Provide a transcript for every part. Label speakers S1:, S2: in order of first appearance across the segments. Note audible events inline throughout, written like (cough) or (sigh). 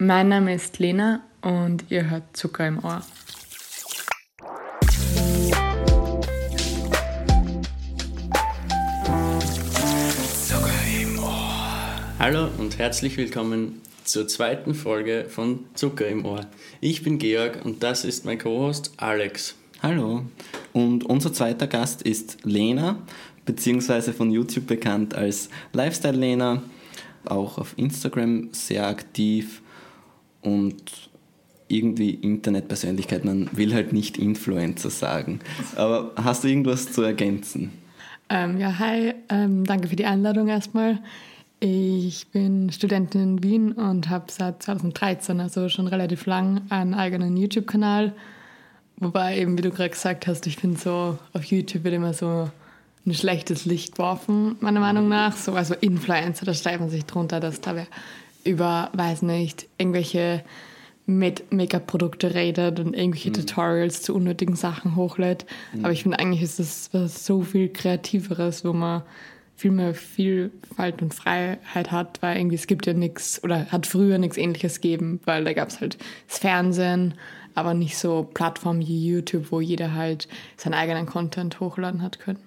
S1: Mein Name ist Lena und ihr hört Zucker im Ohr.
S2: Zucker im Ohr. Hallo und herzlich willkommen zur zweiten Folge von Zucker im Ohr. Ich bin Georg und das ist mein Co-Host Alex.
S3: Hallo. Und unser zweiter Gast ist Lena, beziehungsweise von YouTube bekannt als Lifestyle Lena, auch auf Instagram sehr aktiv und irgendwie Internetpersönlichkeit. Man will halt nicht Influencer sagen. Aber hast du irgendwas zu ergänzen?
S1: Ähm, ja, hi, ähm, danke für die Einladung erstmal. Ich bin Studentin in Wien und habe seit 2013, also schon relativ lang, einen eigenen YouTube-Kanal. Wobei eben, wie du gerade gesagt hast, ich finde so, auf YouTube wird immer so ein schlechtes Licht geworfen, meiner Meinung nach. So, also Influencer, da stellt man sich drunter, dass da wer über, weiß nicht, irgendwelche Make-up-Produkte redet und irgendwelche mhm. Tutorials zu unnötigen Sachen hochlädt. Mhm. Aber ich finde eigentlich ist das was so viel Kreativeres, wo man viel mehr Vielfalt und Freiheit hat, weil irgendwie es gibt ja nichts oder hat früher nichts ähnliches gegeben, weil da gab es halt das Fernsehen, aber nicht so Plattformen wie YouTube, wo jeder halt seinen eigenen Content hochladen hat können.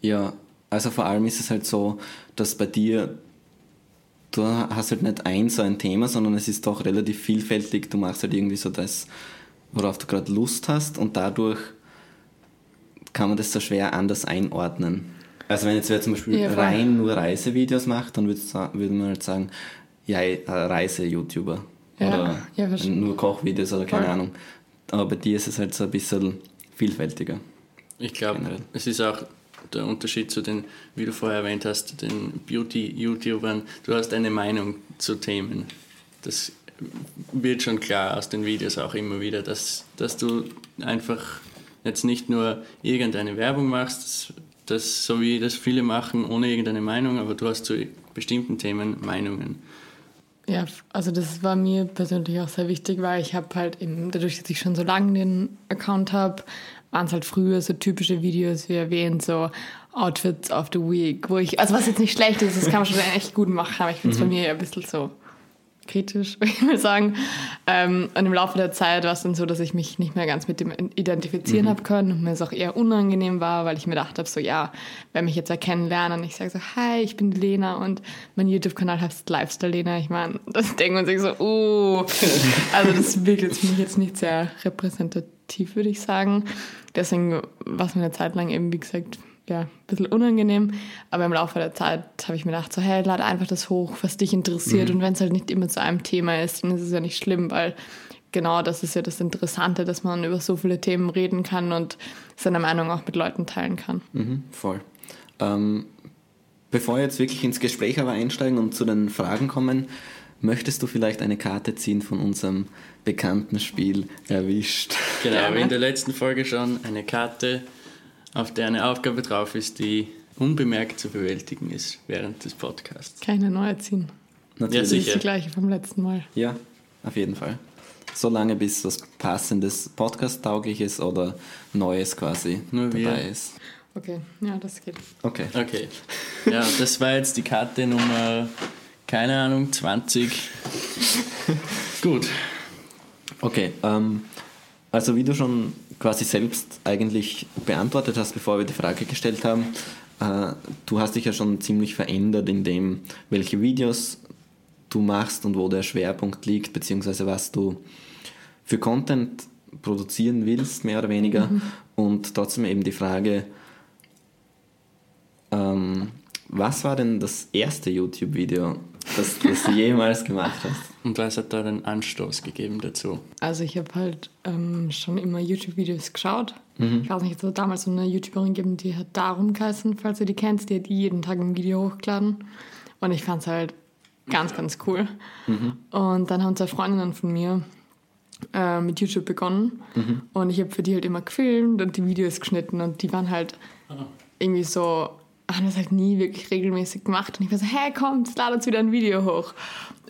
S3: Ja, also vor allem ist es halt so, dass bei dir du hast halt nicht ein so ein Thema, sondern es ist doch relativ vielfältig. Du machst halt irgendwie so das, worauf du gerade Lust hast und dadurch kann man das so schwer anders einordnen. Also wenn jetzt wer zum Beispiel ja, rein nur Reisevideos macht, dann würde man halt sagen, ja, Reise-YouTuber. Ja, oder ja, nur Kochvideos oder keine. Ahnung. Aber bei dir ist es halt so ein bisschen vielfältiger.
S2: Ich glaube, es ist auch der Unterschied zu den, wie du vorher erwähnt hast, den Beauty-YouTubern. Du hast eine Meinung zu Themen. Das wird schon klar aus den Videos auch immer wieder, dass, dass du einfach jetzt nicht nur irgendeine Werbung machst, das, so wie das viele machen, ohne irgendeine Meinung, aber du hast zu bestimmten Themen Meinungen.
S1: Ja, also das war mir persönlich auch sehr wichtig, weil ich habe halt eben, dadurch, dass ich schon so lange den Account habe, waren es halt früher so typische Videos, wie erwähnt, so Outfits of the Week, wo ich, also was jetzt nicht schlecht ist, das kann man schon echt gut machen, aber ich finde es mhm. bei mir ein bisschen so kritisch, (laughs) würde ich mal sagen. Ähm, und im Laufe der Zeit war es dann so, dass ich mich nicht mehr ganz mit dem identifizieren mhm. habe können und mir es auch eher unangenehm war, weil ich mir gedacht habe, so ja, wenn mich jetzt erkennen lernen und ich sage so, hi, ich bin Lena und mein YouTube-Kanal heißt Lifestyle Lena. Ich meine, das denkt man sich so, oh, also das wirkt jetzt für mich jetzt nicht sehr repräsentativ, würde ich sagen. Deswegen war es mir eine Zeit lang eben, wie gesagt, ja, ein bisschen unangenehm. Aber im Laufe der Zeit habe ich mir gedacht, so, hey, lade einfach das hoch, was dich interessiert. Mhm. Und wenn es halt nicht immer zu einem Thema ist, dann ist es ja nicht schlimm, weil genau das ist ja das Interessante, dass man über so viele Themen reden kann und seine Meinung auch mit Leuten teilen kann.
S3: Mhm, voll. Ähm, bevor wir jetzt wirklich ins Gespräch aber einsteigen und zu den Fragen kommen, möchtest du vielleicht eine Karte ziehen von unserem bekannten Spiel erwischt?
S2: Genau, wie in der letzten Folge schon eine Karte auf der eine Aufgabe drauf ist, die unbemerkt zu bewältigen ist während des Podcasts.
S1: Keine neue ziehen. Natürlich. Ja, sicher. Das ist die gleiche vom letzten Mal.
S3: Ja, auf jeden Fall. So lange, bis was passendes, podcast-taugliches oder Neues quasi Nur dabei wir. ist.
S1: Okay, ja, das geht.
S3: Okay.
S2: Okay. Ja, das war jetzt die Karte Nummer, keine Ahnung, 20. (laughs) Gut.
S3: Okay, ähm, also wie du schon quasi selbst eigentlich beantwortet hast, bevor wir die Frage gestellt haben. Äh, du hast dich ja schon ziemlich verändert in dem, welche Videos du machst und wo der Schwerpunkt liegt, beziehungsweise was du für Content produzieren willst, mehr oder weniger. Mhm. Und trotzdem eben die Frage, ähm, was war denn das erste YouTube-Video, das, das du jemals gemacht hast?
S2: Und was hat da den Anstoß gegeben dazu?
S1: Also ich habe halt ähm, schon immer YouTube-Videos geschaut. Mhm. Ich weiß nicht, es hat damals so eine YouTuberin gegeben, die hat Darum geheißen, falls du die kennst. Die hat jeden Tag ein Video hochgeladen. Und ich fand es halt ganz, ganz cool. Mhm. Und dann haben zwei Freundinnen von mir äh, mit YouTube begonnen. Mhm. Und ich habe für die halt immer gefilmt und die Videos geschnitten. Und die waren halt ah. irgendwie so haben das halt nie wirklich regelmäßig gemacht. Und ich war so, hey, komm, jetzt lade uns wieder ein Video hoch.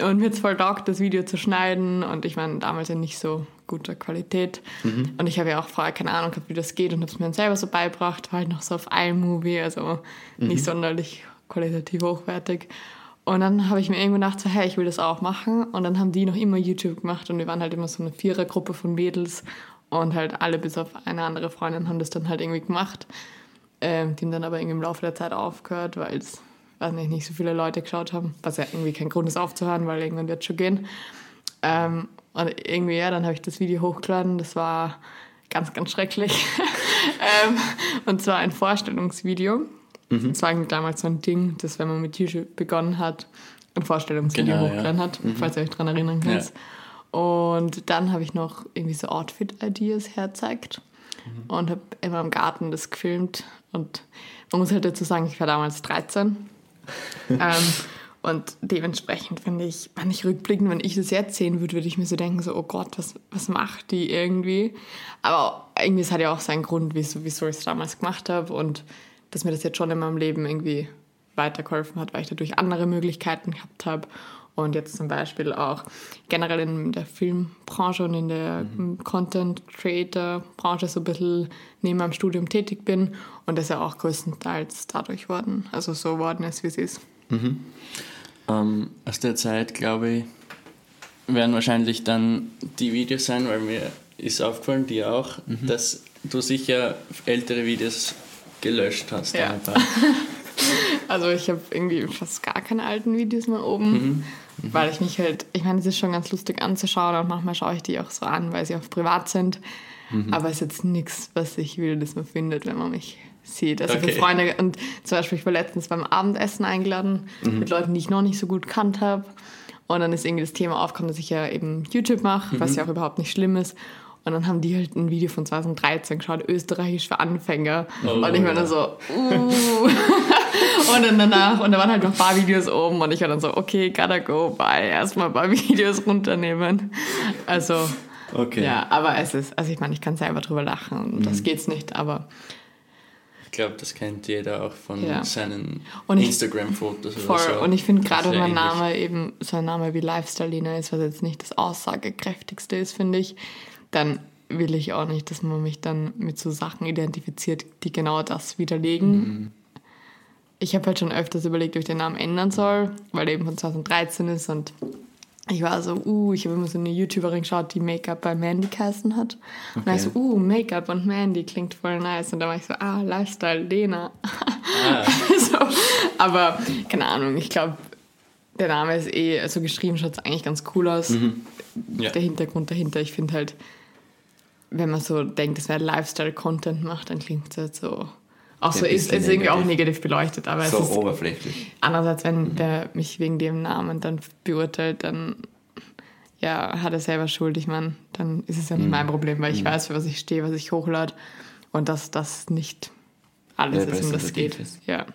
S1: Und mir hat es voll taugt, das Video zu schneiden. Und ich meine, damals ja nicht so guter Qualität. Mhm. Und ich habe ja auch vorher keine Ahnung gehabt, wie das geht und habe es mir dann selber so beigebracht. War halt noch so auf iMovie, also mhm. nicht sonderlich qualitativ hochwertig. Und dann habe ich mir irgendwo gedacht, so, hey, ich will das auch machen. Und dann haben die noch immer YouTube gemacht und wir waren halt immer so eine Vierergruppe von Mädels und halt alle bis auf eine andere Freundin haben das dann halt irgendwie gemacht. Ähm, die haben dann aber irgendwie im Laufe der Zeit aufgehört, weil es, weiß nicht, nicht so viele Leute geschaut haben. Was ja irgendwie kein Grund ist aufzuhören, weil irgendwann wird es schon gehen. Ähm, und irgendwie, ja, dann habe ich das Video hochgeladen. Das war ganz, ganz schrecklich. (laughs) ähm, und zwar ein Vorstellungsvideo. Mhm. Das war damals so ein Ding, dass wenn man mit YouTube begonnen hat, ein Vorstellungsvideo genau, hochgeladen ja. hat, mhm. falls ihr euch daran erinnern könnt. Ja. Und dann habe ich noch irgendwie so Outfit-Ideas herzeigt mhm. und habe immer im Garten das gefilmt. Und man muss halt dazu sagen, ich war damals 13. (laughs) ähm, und dementsprechend finde ich, wenn ich rückblickend, wenn ich das jetzt sehen würde, würde ich mir so denken, so, oh Gott, was, was macht die irgendwie? Aber irgendwie, es hat ja auch seinen Grund, wieso, wieso ich es damals gemacht habe. Und dass mir das jetzt schon in meinem Leben irgendwie weitergeholfen hat, weil ich dadurch andere Möglichkeiten gehabt habe und jetzt zum Beispiel auch generell in der Filmbranche und in der mhm. Content Creator Branche so ein bisschen neben meinem Studium tätig bin und das ja auch größtenteils dadurch worden, also so worden ist, wie es ist. Mhm.
S2: Ähm, aus der Zeit, glaube ich, werden wahrscheinlich dann die Videos sein, weil mir ist aufgefallen, dir auch, mhm. dass du sicher ältere Videos gelöscht hast. Ja. (laughs)
S1: also ich habe irgendwie fast gar keine alten Videos mehr oben, mhm. Mhm. weil ich mich halt, ich meine, es ist schon ganz lustig anzuschauen und manchmal schaue ich die auch so an, weil sie auch privat sind. Mhm. Aber es ist jetzt nichts, was ich will, dass man findet, wenn man mich sieht. Also okay. für Freunde, und zum Beispiel, ich war letztens beim Abendessen eingeladen mhm. mit Leuten, die ich noch nicht so gut kannt habe. Und dann ist irgendwie das Thema aufgekommen, dass ich ja eben YouTube mache, was mhm. ja auch überhaupt nicht schlimm ist. Und dann haben die halt ein Video von 2013 geschaut, Österreichisch für Anfänger. Oh, und ich war dann so, uh. (laughs) und dann danach, und da waren halt noch ein paar Videos oben und ich war dann so, okay, gotta go, bye. Erstmal ein paar (laughs) Videos runternehmen. Also, okay. ja, aber es ist, also ich meine, ich kann selber drüber lachen und mhm. das geht's nicht, aber.
S2: Ich glaube, das kennt jeder auch von ja. seinen Instagram-Fotos
S1: oder so. Und ich finde gerade, wenn mein Name eben so ein Name wie Lifestyle Lina ist, was jetzt nicht das aussagekräftigste ist, finde ich, dann will ich auch nicht, dass man mich dann mit so Sachen identifiziert, die genau das widerlegen. Mhm. Ich habe halt schon öfters überlegt, ob ich den Namen ändern soll, weil er eben von 2013 ist und ich war so, uh, ich habe immer so eine YouTuberin geschaut, die Make-up bei Mandy geheißen hat. Okay. Und ich so, uh, Make-up und Mandy klingt voll nice. Und da war ich so, ah, Lifestyle, Lena. Ah. (laughs) so, aber keine Ahnung, ich glaube, der Name ist eh, also geschrieben schaut es eigentlich ganz cool aus. Mhm. Ja. Der Hintergrund dahinter, ich finde halt, wenn man so denkt, es wäre Lifestyle-Content macht, dann klingt es halt so. Auch so ist, ist irgendwie auch negativ beleuchtet, aber
S3: so
S1: es ist
S3: oberflächlich.
S1: Andererseits, wenn mhm. der mich wegen dem Namen dann beurteilt, dann ja, hat er selber Schuld. Ich meine, dann ist es ja nicht mhm. mein Problem, weil ich mhm. weiß, für was ich stehe, was ich hochlade und dass das nicht alles ist, um das geht. Ist. Ja,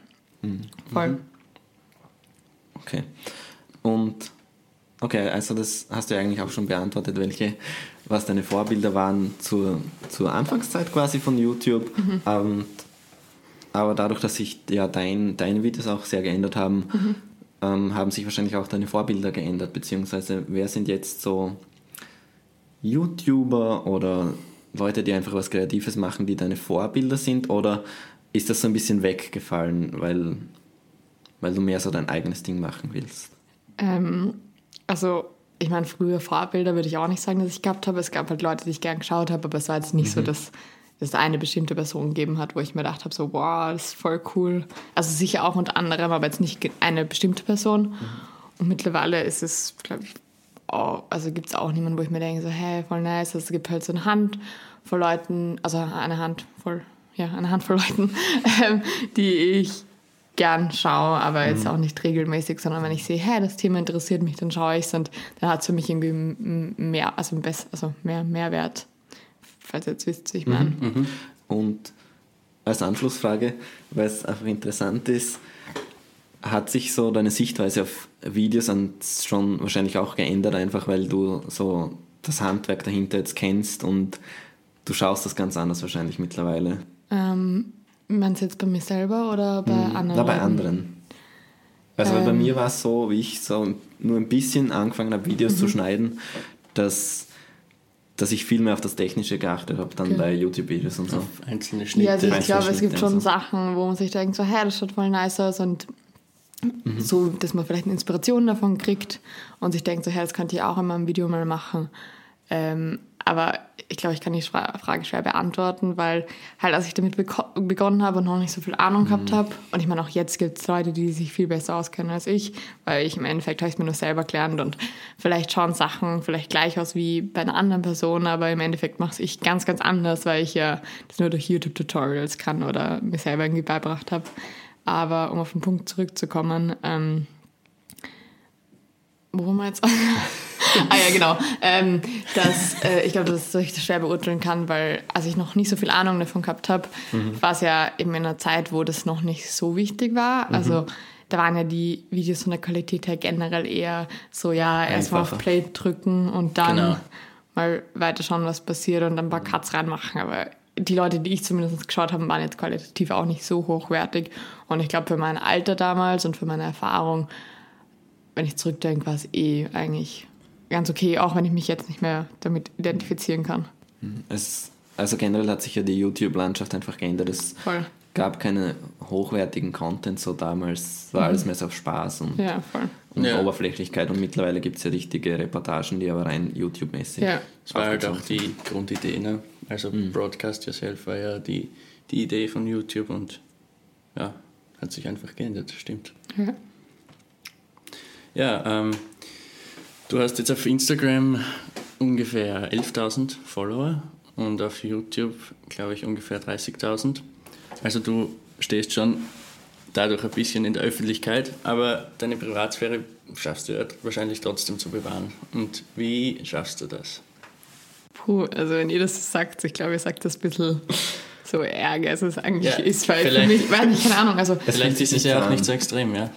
S1: mhm. voll. Mhm.
S3: Okay. Und okay, also das hast du ja eigentlich auch schon beantwortet, welche, was deine Vorbilder waren zur, zur Anfangszeit quasi von YouTube. Mhm. Und, aber dadurch, dass sich ja dein, deine Videos auch sehr geändert haben, mhm. ähm, haben sich wahrscheinlich auch deine Vorbilder geändert, beziehungsweise wer sind jetzt so YouTuber oder Leute, die einfach was Kreatives machen, die deine Vorbilder sind, oder ist das so ein bisschen weggefallen, weil weil du mehr so dein eigenes Ding machen willst?
S1: Ähm, also, ich meine, früher Vorbilder würde ich auch nicht sagen, dass ich gehabt habe. Es gab halt Leute, die ich gern geschaut habe, aber es war jetzt nicht mhm. so, dass es eine bestimmte Person gegeben hat, wo ich mir gedacht habe, so, wow, das ist voll cool. Also sicher auch unter anderem, aber jetzt nicht eine bestimmte Person. Mhm. Und mittlerweile ist es, glaube ich, oh, also gibt es auch niemanden, wo ich mir denke, so, hey, voll nice. Es gibt halt so eine Hand voll Leuten, also eine Hand voll, ja, eine Handvoll Leuten, (laughs) ähm, die ich gern schaue, aber jetzt mhm. auch nicht regelmäßig, sondern wenn ich sehe, hey, das Thema interessiert mich, dann schaue ich es und dann hat es für mich irgendwie mehr, also, best, also mehr Mehrwert, falls ihr jetzt wisst, wie ich meine. Mhm,
S3: mhm. Und als Anschlussfrage, weil es einfach interessant ist, hat sich so deine Sichtweise auf Videos schon wahrscheinlich auch geändert, einfach weil du so das Handwerk dahinter jetzt kennst und du schaust das ganz anders wahrscheinlich mittlerweile.
S1: Ähm, Meinst du jetzt bei mir selber oder bei hm, anderen? Na,
S3: bei anderen. Also ähm, bei mir war es so, wie ich so nur ein bisschen angefangen habe, Videos zu mhm. schneiden, dass, dass ich viel mehr auf das Technische geachtet habe, dann okay. bei YouTube-Videos und so. Auf
S2: einzelne Schnitte.
S1: Ja, also ich glaube, es gibt schon so. Sachen, wo man sich denkt, so, hey, das schaut voll nice aus und so, dass man vielleicht eine Inspiration davon kriegt und sich denkt, so, hey, das könnte ich auch in meinem Video mal machen. Ähm, aber ich glaube, ich kann die Frage schwer beantworten, weil halt, als ich damit begonnen habe und noch nicht so viel Ahnung gehabt mhm. habe, und ich meine, auch jetzt gibt es Leute, die sich viel besser auskennen als ich, weil ich im Endeffekt habe ich es mir nur selber gelernt und vielleicht schauen Sachen vielleicht gleich aus wie bei einer anderen Person, aber im Endeffekt mache ich ganz, ganz anders, weil ich ja das nur durch YouTube-Tutorials kann oder mir selber irgendwie beibracht habe. Aber um auf den Punkt zurückzukommen, ähm, wo wir jetzt? (laughs) ah ja, genau. Ähm, dass, äh, ich glaube, dass ich das schwer beurteilen kann, weil als ich noch nicht so viel Ahnung davon gehabt habe, mhm. war es ja eben in einer Zeit, wo das noch nicht so wichtig war. Mhm. Also da waren ja die Videos von der Qualität her generell eher so, ja, erstmal auf Play drücken und dann genau. mal weiter schauen, was passiert und dann ein paar Cuts reinmachen. Aber die Leute, die ich zumindest geschaut habe, waren jetzt qualitativ auch nicht so hochwertig. Und ich glaube, für mein Alter damals und für meine Erfahrung, wenn ich zurückdenke, war es eh eigentlich ganz okay, auch wenn ich mich jetzt nicht mehr damit identifizieren kann.
S3: Mhm. Es, also generell hat sich ja die YouTube-Landschaft einfach geändert. Es voll. gab keine hochwertigen Content so damals, war mhm. alles mehr so auf Spaß und, ja, und ja. Oberflächlichkeit und mittlerweile gibt es ja richtige Reportagen, die aber rein YouTube-mäßig
S2: ja. Das war halt auch die Grundidee, ne? also mhm. Broadcast Yourself war ja die, die Idee von YouTube und ja, hat sich einfach geändert, stimmt. Ja, ja ähm, Du hast jetzt auf Instagram ungefähr 11.000 Follower und auf YouTube, glaube ich, ungefähr 30.000. Also du stehst schon dadurch ein bisschen in der Öffentlichkeit, aber deine Privatsphäre schaffst du ja wahrscheinlich trotzdem zu bewahren. Und wie schaffst du das?
S1: Puh, also wenn ihr das sagt, ich glaube, ihr sagt das ein bisschen so ärger, als es eigentlich ja, ist, weil für mich, weil ich keine Ahnung, also...
S2: Vielleicht ist es ja auch nicht so extrem, ja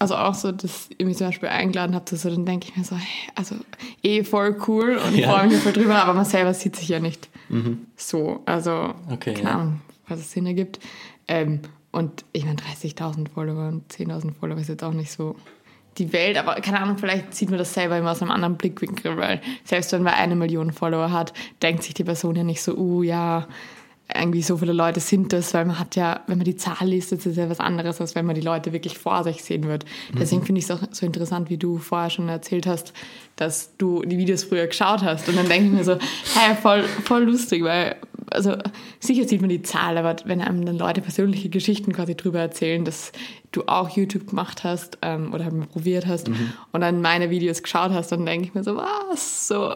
S1: also auch so, dass ihr mich zum Beispiel eingeladen habt, so, dann denke ich mir so, hey, also eh voll cool und ja. freue mich voll drüber, aber man selber sieht sich ja nicht mhm. so. Also, okay, keine Ahnung, was es Sinn ergibt. Ähm, und ich meine, 30.000 Follower und 10.000 Follower ist jetzt auch nicht so die Welt, aber keine Ahnung, vielleicht sieht man das selber immer aus einem anderen Blickwinkel, weil selbst wenn man eine Million Follower hat, denkt sich die Person ja nicht so, uh, ja, irgendwie so viele Leute sind das, weil man hat ja, wenn man die Zahl liest, ist es ja was anderes, als wenn man die Leute wirklich vor sich sehen wird. Deswegen mhm. finde ich es auch so interessant, wie du vorher schon erzählt hast, dass du die Videos früher geschaut hast. Und dann denke ich mir so, (laughs) hey, voll, voll lustig, weil, also sicher sieht man die Zahl, aber wenn einem dann Leute persönliche Geschichten quasi drüber erzählen, dass du auch YouTube gemacht hast ähm, oder halt probiert hast mhm. und dann meine Videos geschaut hast, dann denke ich mir so, was? So,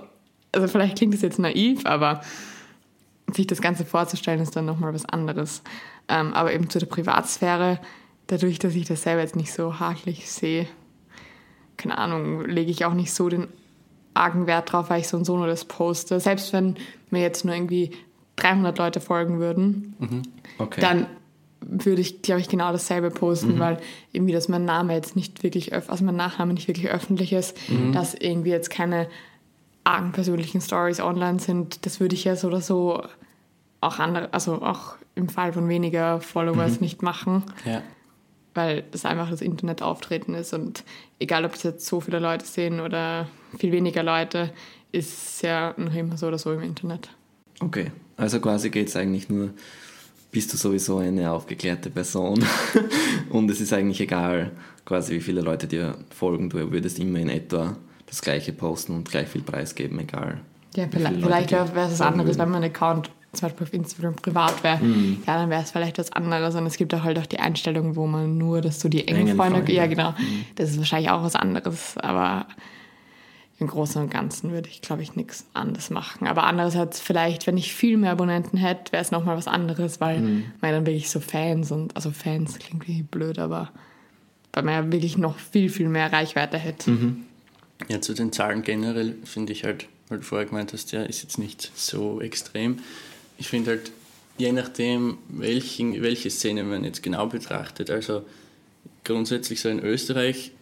S1: also vielleicht klingt das jetzt naiv, aber sich das Ganze vorzustellen, ist dann nochmal was anderes. Ähm, aber eben zu der Privatsphäre, dadurch, dass ich das selber jetzt nicht so haklich sehe, keine Ahnung, lege ich auch nicht so den argen Wert drauf, weil ich so und so nur das poste. Selbst wenn mir jetzt nur irgendwie 300 Leute folgen würden, mhm. okay. dann würde ich, glaube ich, genau dasselbe posten, mhm. weil irgendwie, dass mein Name jetzt nicht wirklich, also mein Nachname nicht wirklich öffentlich ist, mhm. dass irgendwie jetzt keine argen persönlichen Stories online sind, das würde ich ja so oder so auch andere, also auch im Fall von weniger Followers mhm. nicht machen. Ja. Weil das einfach das Internet auftreten ist und egal, ob es jetzt so viele Leute sehen oder viel weniger Leute, ist es ja noch immer so oder so im Internet.
S3: Okay, also quasi geht es eigentlich nur, bist du sowieso eine aufgeklärte Person (laughs) und es ist eigentlich egal, quasi wie viele Leute dir folgen, du würdest immer in etwa das gleiche posten und gleich viel Preis geben, egal.
S1: Ja, vielleicht, vielleicht wäre es was anderes, wenn mein Account zum Beispiel auf Instagram privat wäre, mhm. ja, dann wäre es vielleicht was anderes. Und es gibt auch halt auch die Einstellung, wo man nur, dass du die engen Freunde, ja genau, mhm. das ist wahrscheinlich auch was anderes. Aber im Großen und Ganzen würde ich, glaube ich, nichts anderes machen. Aber andererseits vielleicht, wenn ich viel mehr Abonnenten hätte, wäre es nochmal was anderes, weil mhm. man dann wirklich so Fans und, also Fans klingt wie blöd, aber weil man ja wirklich noch viel, viel mehr Reichweite hätte. Mhm.
S2: Ja, zu den Zahlen generell finde ich halt, weil du vorher gemeint hast, ja, ist jetzt nicht so extrem. Ich finde halt, je nachdem, welchen, welche Szene man jetzt genau betrachtet, also grundsätzlich so in Österreich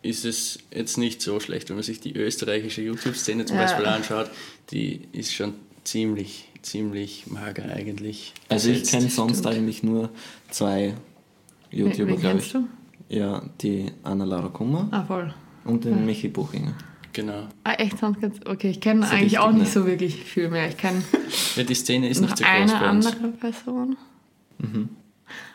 S2: ist es jetzt nicht so schlecht, wenn man sich die österreichische YouTube-Szene zum ja. Beispiel anschaut, die ist schon ziemlich, ziemlich mager eigentlich.
S3: Also ich kenne sonst eigentlich nur zwei YouTuber, glaube ich. Du? Ja, die Anna Laura Kummer. Ah, voll. Und den ja. Michi Buchinger.
S2: Genau.
S1: Ah, echt? Okay, ich kenne eigentlich auch nicht ne? so wirklich viel mehr. Ich kenne. (laughs)
S2: ja, die Szene ist nicht so groß
S1: eine andere Person. Mhm.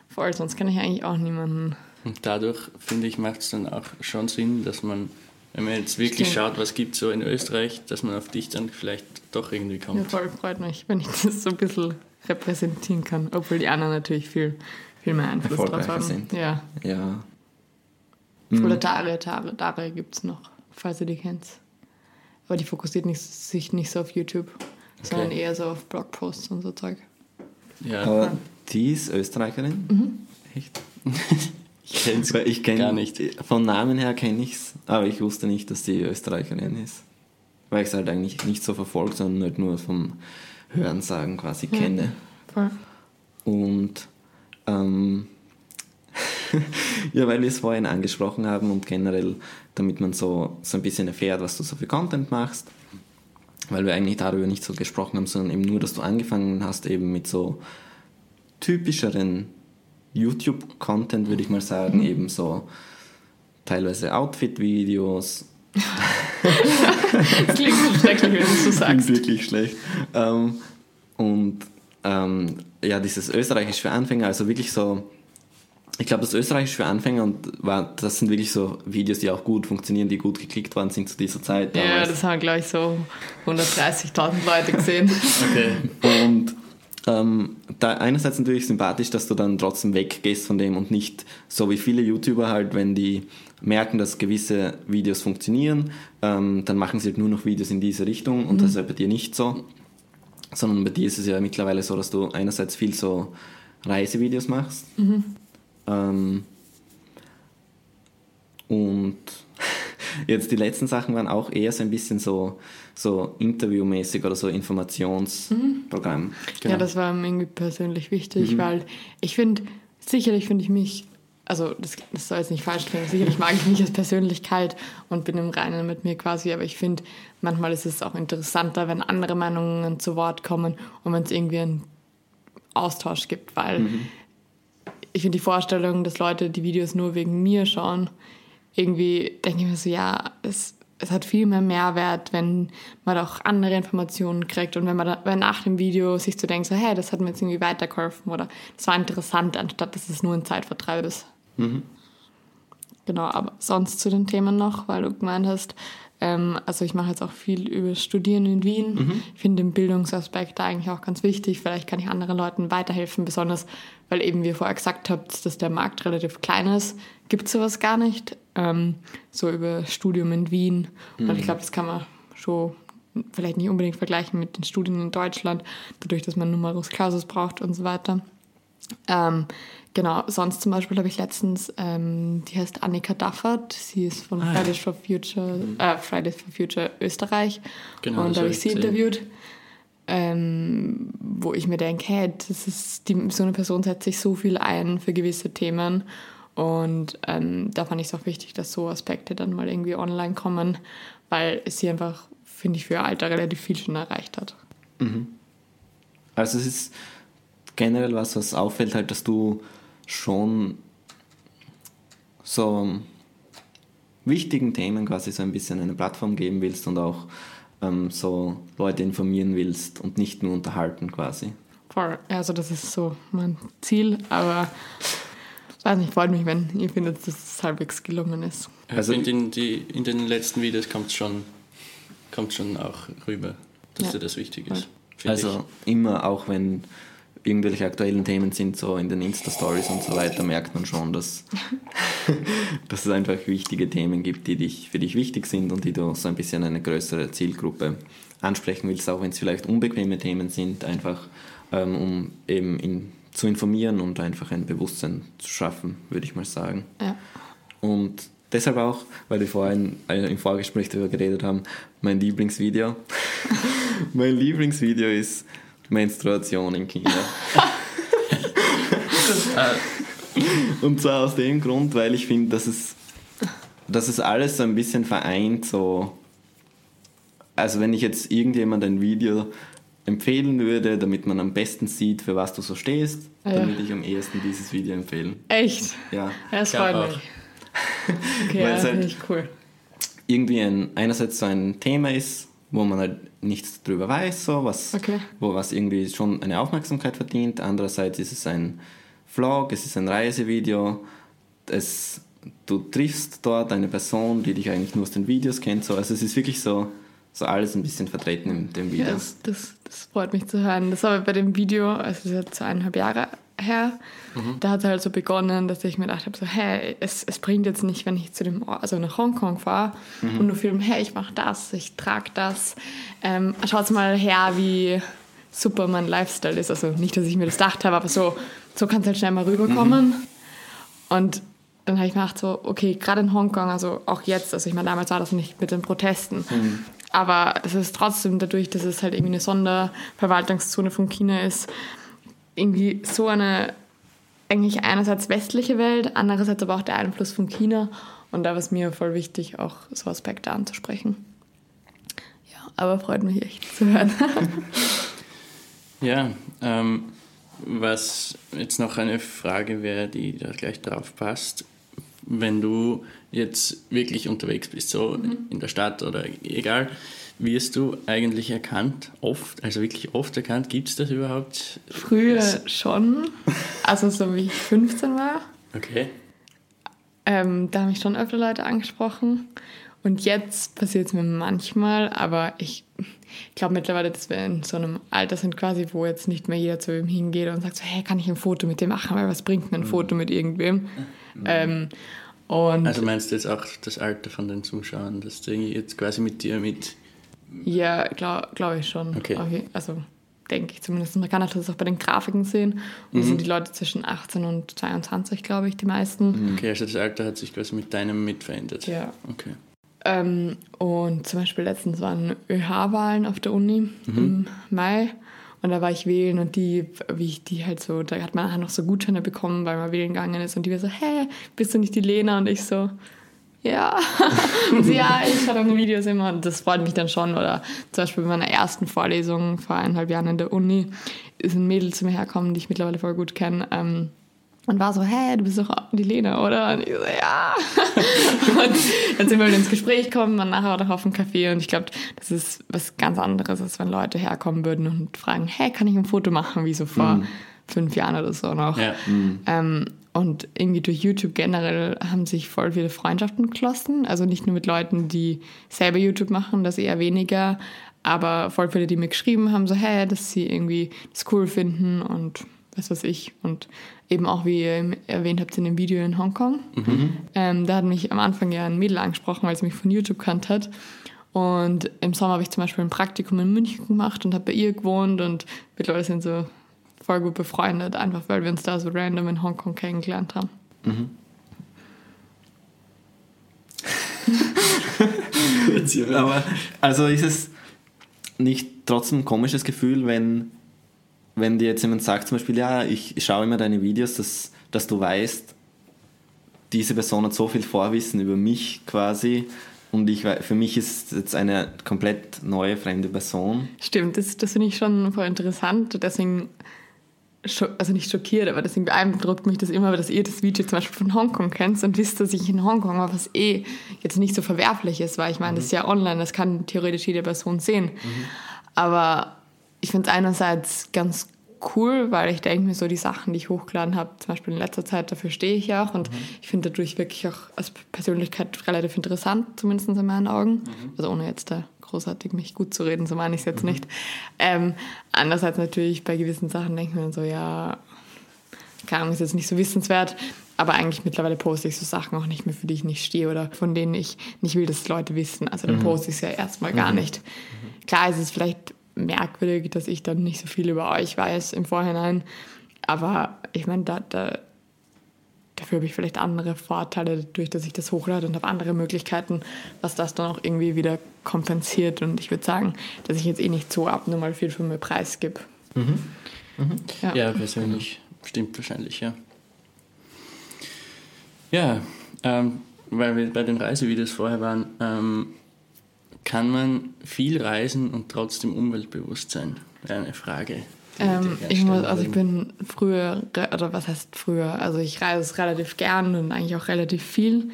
S1: Voll, sonst kenne ich eigentlich auch niemanden.
S2: Und dadurch, finde ich, macht es dann auch schon Sinn, dass man, wenn man jetzt wirklich
S1: Stimmt.
S2: schaut, was gibt es so in Österreich, dass man auf dich dann vielleicht doch irgendwie
S1: Ja,
S2: kommt.
S1: voll freut mich, wenn ich (laughs) das so ein bisschen repräsentieren kann, obwohl die anderen natürlich viel, viel mehr Einfluss drauf haben.
S3: sind.
S1: Ja.
S3: Ja.
S1: Oder Tare, Tare, Tare gibt es noch, falls du die kennst. Aber die fokussiert nicht, sich nicht so auf YouTube, sondern eher so auf Blogposts und so Zeug.
S2: Ja,
S3: Aber die ist Österreicherin?
S1: Mhm.
S3: Echt? (laughs)
S2: ich kenne es
S3: Weil ich kenn,
S2: gar nicht.
S3: Von Namen her kenne ich es, aber ich wusste nicht, dass die Österreicherin ist. Weil ich es halt eigentlich nicht so verfolgt, sondern halt nur vom Hörensagen quasi kenne.
S1: Voll.
S3: Und ähm, (laughs) ja, weil wir es vorhin angesprochen haben und generell, damit man so, so ein bisschen erfährt, was du so für Content machst, weil wir eigentlich darüber nicht so gesprochen haben, sondern eben nur, dass du angefangen hast, eben mit so typischeren YouTube-Content, würde ich mal sagen, eben so teilweise Outfit-Videos, (laughs)
S1: Das klingt so schrecklich, wenn du es so sagst.
S3: Wirklich schlecht. Ähm, und ähm, ja, dieses Österreichisch für Anfänger, also wirklich so, ich glaube, das Österreichisch für Anfänger und war, das sind wirklich so Videos, die auch gut funktionieren, die gut geklickt worden sind zu dieser Zeit.
S1: Ja,
S3: damals.
S1: das haben, glaube ich, so 130.000 Leute gesehen.
S2: Okay. (laughs)
S3: Und ähm, da einerseits natürlich sympathisch, dass du dann trotzdem weggehst von dem und nicht so wie viele YouTuber halt, wenn die merken, dass gewisse Videos funktionieren, ähm, dann machen sie halt nur noch Videos in diese Richtung und das ist ja bei dir nicht so. Sondern bei dir ist es ja mittlerweile so, dass du einerseits viel so Reisevideos machst. Ähm, und (laughs) jetzt die letzten Sachen waren auch eher so ein bisschen so, so interviewmäßig oder so Informationsprogramm.
S1: Ja, das war mir irgendwie persönlich wichtig, weil ich finde, sicherlich finde ich mich, also das, das soll jetzt nicht falsch klingen, sicherlich mag ich mich als Persönlichkeit und bin im Reinen mit mir quasi, aber ich finde, manchmal ist es auch interessanter, wenn andere Meinungen zu Wort kommen und wenn es irgendwie einen Austausch gibt, weil ich finde die Vorstellung, dass Leute die Videos nur wegen mir schauen, irgendwie denke ich mir so, ja, es, es hat viel mehr Mehrwert, wenn man auch andere Informationen kriegt und wenn man da, wenn nach dem Video sich so denkt, so, hey, das hat mir jetzt irgendwie weitergeholfen oder das war interessant, anstatt dass es nur ein Zeitvertreib ist. Genau, aber sonst zu den Themen noch, weil du gemeint hast, ähm, also ich mache jetzt auch viel über Studieren in Wien. Ich finde den Bildungsaspekt da eigentlich auch ganz wichtig. Vielleicht kann ich anderen Leuten weiterhelfen, besonders weil eben wie ihr vorher gesagt habt, dass der Markt relativ klein ist. Gibt sowas gar nicht. Ähm, so über Studium in Wien. Und ich glaube, das kann man schon vielleicht nicht unbedingt vergleichen mit den Studien in Deutschland, dadurch, dass man Numerus Clausus braucht und so weiter. Ähm, genau, sonst zum Beispiel habe ich letztens, ähm, die heißt Annika Daffert, sie ist von Fridays for Future, äh, Fridays for Future Österreich.
S2: Genau,
S1: und da habe
S2: hab
S1: ich sie interviewt, ähm, wo ich mir denke, hey, das ist die, so eine Person setzt sich so viel ein für gewisse Themen. Und ähm, da fand ich es auch wichtig, dass so Aspekte dann mal irgendwie online kommen, weil sie einfach, finde ich, für ihr Alter relativ viel schon erreicht hat.
S3: Also es ist generell was, was auffällt, halt, dass du schon so wichtigen Themen quasi so ein bisschen eine Plattform geben willst und auch ähm, so Leute informieren willst und nicht nur unterhalten quasi.
S1: Voll. Also das ist so mein Ziel, aber weiß nicht, freut mich, wenn ihr findet, dass es halbwegs gelungen ist.
S2: Ich
S3: Also-
S2: in, die, in den letzten Videos kommt schon, kommt schon auch rüber, dass
S1: Ja.
S2: dir das wichtig ist.
S3: Also immer auch wenn irgendwelche aktuellen Themen sind, so in den Insta-Stories und so weiter, merkt man schon, dass, (laughs) dass es einfach wichtige Themen gibt, die dich, für dich wichtig sind und die du so ein bisschen eine größere Zielgruppe ansprechen willst, auch wenn es vielleicht unbequeme Themen sind, einfach ähm, um eben in, zu informieren und einfach ein Bewusstsein zu schaffen, würde ich mal sagen.
S1: Ja.
S3: Und deshalb auch, weil wir vorhin äh, im Vorgespräch darüber geredet haben, mein Lieblingsvideo. (laughs) mein Lieblingsvideo ist Menstruation in China. (laughs) Und zwar aus dem Grund, weil ich finde, dass es, dass es alles so ein bisschen vereint, so. Also, wenn ich jetzt irgendjemand ein Video empfehlen würde, damit man am besten sieht, für was du so stehst,
S1: Ah,
S3: dann
S1: ja.
S3: würde ich am ehesten dieses Video empfehlen.
S1: Echt?
S3: Ja.
S1: Ja, das freut mich. Okay,
S3: Weil
S1: ja,
S3: es halt-
S1: finde ich cool.
S3: irgendwie ein, einerseits so ein Thema ist, wo man halt nichts drüber weiß, so was,
S1: Okay.
S3: wo was irgendwie schon eine Aufmerksamkeit verdient. Andererseits ist es ein Vlog, es ist ein Reisevideo es, du triffst dort eine Person, die dich eigentlich nur aus den Videos kennt. So. Also es ist wirklich so, so alles ein bisschen vertreten in dem Video.
S1: Ja, das, das, das freut mich zu hören. Das war bei dem Video, also das ist jetzt zweieinhalb Jahre her, da hat es halt so begonnen, dass ich mir gedacht habe, so, hey, es, es bringt jetzt nicht, wenn ich zu dem Ort, also nach Hongkong fahre und nur filme, hey, ich mache das, ich trage das. Ähm, schaut mal her, wie super mein Lifestyle ist. Also nicht, dass ich mir das gedacht habe, aber so, so kann es halt schnell mal rüberkommen. Und dann habe ich mir gedacht, so, okay, gerade in Hongkong, also auch jetzt, also ich meine, damals war das nicht mit den Protesten, aber es ist trotzdem dadurch, dass es halt irgendwie eine Sonderverwaltungszone von China ist, irgendwie so eine eigentlich einerseits westliche Welt, andererseits aber auch der Einfluss von China. Und da war es mir voll wichtig, auch so Aspekte anzusprechen. Ja, aber freut mich echt zu hören. (laughs)
S2: Ja, ähm, was jetzt noch eine Frage wäre, die da gleich drauf passt. Wenn du jetzt wirklich unterwegs bist, so in der Stadt oder egal, wirst du eigentlich erkannt? Oft, also wirklich oft erkannt? Gibt es das überhaupt?
S1: Früher schon, also so wie ich 15 war,
S2: Okay.
S1: ähm, da haben mich schon öfter Leute angesprochen. Und jetzt passiert es mir manchmal, aber ich glaube mittlerweile, dass wir in so einem Alter sind quasi, wo jetzt nicht mehr jeder zu ihm hingeht und sagt so, hey, kann ich ein Foto mit dem machen? Weil was bringt mir ein Foto mit irgendwem? Ähm, und
S2: Also meinst du jetzt auch das Alter von den Zuschauern, dass die jetzt quasi mit dir mit.
S1: Ja, glaube glaub ich schon.
S2: Okay.
S1: Okay, Also denke ich zumindest. Man kann halt das auch bei den Grafiken sehen. Und das sind die Leute zwischen 18 und 22, glaube ich, die meisten.
S2: Okay, also das Alter hat sich quasi mit deinem mit verändert.
S1: Ja.
S2: Okay.
S1: Ähm, und zum Beispiel letztens waren ÖH-Wahlen auf der Uni im Mai. Und da war ich wählen und die, wie ich die halt so, da hat man nachher noch so Gutscheine bekommen, weil man wählen gegangen ist. Und die war so, hä, bist du nicht die Lena? Und ich so, ja. und (laughs) ja, ich schaue deine Videos immer. Und das freut mich dann schon. Oder zum Beispiel bei meiner ersten Vorlesung vor eineinhalb Jahren in der Uni ist ein Mädel zu mir hergekommen, die ich mittlerweile voll gut kenne. Ähm, und war so, hä, du bist doch die Lena, oder? Und ich so, ja. (laughs) und dann sind wir wieder ins Gespräch gekommen, dann nachher auch auf dem Café. Und ich glaube, das ist was ganz anderes, als wenn Leute herkommen würden und fragen, hey, kann ich ein Foto machen, wie so vor fünf Jahren oder so noch.
S2: Ja.
S1: Ähm, und irgendwie durch YouTube generell haben sich voll viele Freundschaften geschlossen. Also nicht nur mit Leuten, die selber YouTube machen, das eher weniger, aber voll viele, die mir geschrieben haben, so, hey, dass sie irgendwie das cool finden und was weiß ich. Und eben auch, wie ihr erwähnt habt, in dem Video in Hongkong. Ähm, da hat mich am Anfang ja ein Mädel angesprochen, weil sie mich von YouTube kannt hat. Und im Sommer habe ich zum Beispiel ein Praktikum in München gemacht und habe bei ihr gewohnt und mittlerweile sind so voll gut befreundet, einfach weil wir uns da so random in Hongkong kennengelernt haben. (laughs)
S3: Aber also ist es nicht trotzdem ein komisches Gefühl, wenn, wenn dir jetzt jemand sagt, zum Beispiel, ja, ich schaue immer deine Videos, dass, dass du weißt, diese Person hat so viel Vorwissen über mich quasi und ich, für mich ist jetzt eine komplett neue, fremde Person.
S1: Stimmt, das, das finde ich schon voll interessant. Deswegen, also nicht schockiert, aber deswegen beeindruckt mich das immer, dass ihr das Video zum Beispiel von Hongkong kennt und wisst, dass ich in Hongkong war, was eh jetzt nicht so verwerflich ist, weil ich meine, das ist ja online, das kann theoretisch jede Person sehen. Aber ich finde es einerseits ganz cool, weil ich denke mir so, die Sachen, die ich hochgeladen habe, zum Beispiel in letzter Zeit, dafür stehe ich ja auch und ich finde dadurch wirklich auch als Persönlichkeit relativ interessant, zumindest in meinen Augen. Also ohne jetzt da großartig mich gut zu reden, so meine ich es jetzt nicht. Ähm, andererseits natürlich bei gewissen Sachen denke ich mir so, ja, keine Ahnung, ist jetzt nicht so wissenswert, aber eigentlich mittlerweile poste ich so Sachen auch nicht mehr, für die ich nicht stehe oder von denen ich nicht will, dass Leute wissen. Also dann poste ich es ja erstmal gar nicht. Klar ist es vielleicht merkwürdig, dass ich dann nicht so viel über euch weiß im Vorhinein, aber ich meine, da, da, dafür habe ich vielleicht andere Vorteile, dadurch, dass ich das hochlade und habe andere Möglichkeiten, was das dann auch irgendwie wieder kompensiert. Und ich würde sagen, dass ich jetzt eh nicht so abnormal viel für mir preisgebe. Ja.
S2: Ja, persönlich stimmt wahrscheinlich, ja. Ja, ähm, weil wir bei den Reisevideos vorher waren, ähm, kann man viel reisen und trotzdem umweltbewusst sein? Wäre eine Frage.
S1: Ähm, ich muss, also ich
S2: würde.
S1: bin früher, oder was heißt früher? Also ich reise relativ gern und eigentlich auch relativ viel.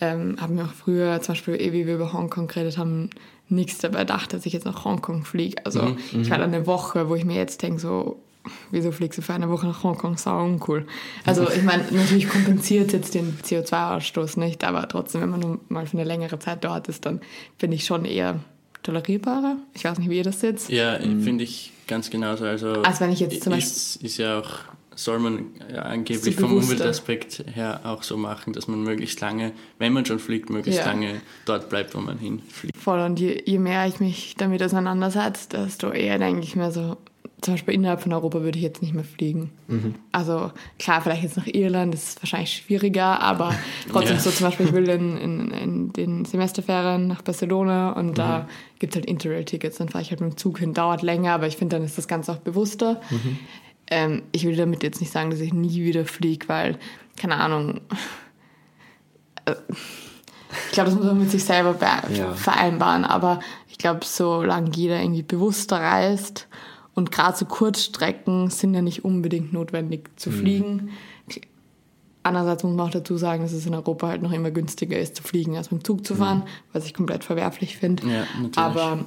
S1: Ähm, habe mir auch früher, zum Beispiel, eh, wie wir über Hongkong geredet haben, nichts dabei gedacht, dass ich jetzt nach Hongkong fliege. Also ich war dann eine Woche, wo ich mir jetzt denke, so, wieso fliegst du für eine Woche nach Hongkong? Sau uncool. Also ich meine, natürlich kompensiert jetzt den CO2-Ausstoß nicht, aber trotzdem, wenn man mal für eine längere Zeit dort ist, dann finde ich schon eher tolerierbarer. Ich weiß nicht, wie ihr das jetzt.
S2: Ja, finde ich ganz genauso. Also,
S1: Als wenn ich jetzt zum
S2: ist, ist ja auch, soll man ja angeblich
S1: So
S2: vom. Umweltaspekt her auch so machen, dass man möglichst lange, wenn man schon fliegt, möglichst
S1: Ja.
S2: lange dort bleibt, wo man hinfliegt.
S1: Voll und je, je mehr ich mich damit auseinandersetze, desto eher denke ich mir so, zum Beispiel innerhalb von Europa würde ich jetzt nicht mehr fliegen. Also klar, vielleicht jetzt nach Irland, das ist wahrscheinlich schwieriger, aber (laughs) trotzdem
S2: Ja.
S1: so zum Beispiel, ich will in, in, in den Semesterferien nach Barcelona und da gibt es halt Interrail-Tickets, dann fahre ich halt mit dem Zug hin, dauert länger, aber ich finde, dann ist das Ganze auch bewusster. Ähm, ich will damit jetzt nicht sagen, dass ich nie wieder fliege, weil, keine Ahnung, äh, ich glaube, das muss man mit sich selber be-
S4: Ja.
S1: vereinbaren, aber ich glaube, solange jeder irgendwie bewusster reist und gerade so Kurzstrecken sind ja nicht unbedingt notwendig zu fliegen. Andererseits muss man auch dazu sagen, dass es in Europa halt noch immer günstiger ist zu fliegen, als mit dem Zug zu fahren, was ich komplett verwerflich finde.
S2: Ja, natürlich.
S1: Aber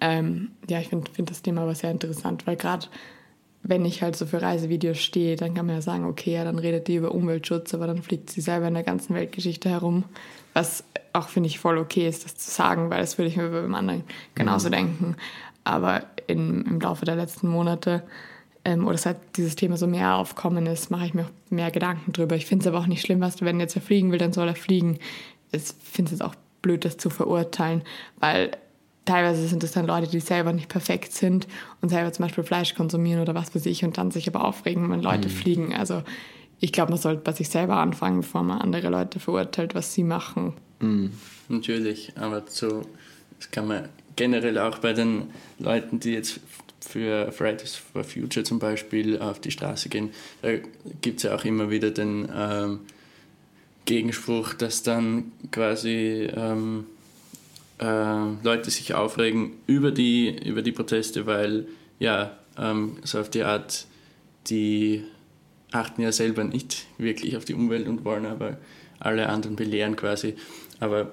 S1: ähm, ja, ich finde find das Thema aber sehr interessant, weil gerade wenn ich halt so für Reisevideos stehe, dann kann man ja sagen, okay, ja, dann redet die über Umweltschutz, aber dann fliegt sie selber in der ganzen Weltgeschichte herum. Was auch, finde ich, voll okay ist, das zu sagen, weil das würde ich mir beim anderen genauso denken. Aber in, im Laufe der letzten Monate ähm, oder seit dieses Thema so mehr aufkommen ist, mache ich mir auch mehr Gedanken drüber. Ich finde es aber auch nicht schlimm, was wenn jetzt er fliegen will, dann soll er fliegen. Ich finde es jetzt auch blöd, das zu verurteilen, weil teilweise sind es dann Leute, die selber nicht perfekt sind und selber zum Beispiel Fleisch konsumieren oder was weiß ich und dann sich aber aufregen, wenn Leute fliegen. Also ich glaube, man sollte bei sich selber anfangen, bevor man andere Leute verurteilt, was sie machen.
S2: Natürlich, aber so, das kann man generell auch bei den Leuten, die jetzt für Fridays for Future zum Beispiel auf die Straße gehen, da gibt es ja auch immer wieder den ähm, Gegenspruch, dass dann quasi ähm, äh, Leute sich aufregen über die, über die Proteste, weil ja, ähm, so auf die Art, die achten ja selber nicht wirklich auf die Umwelt und wollen aber alle anderen belehren quasi. Aber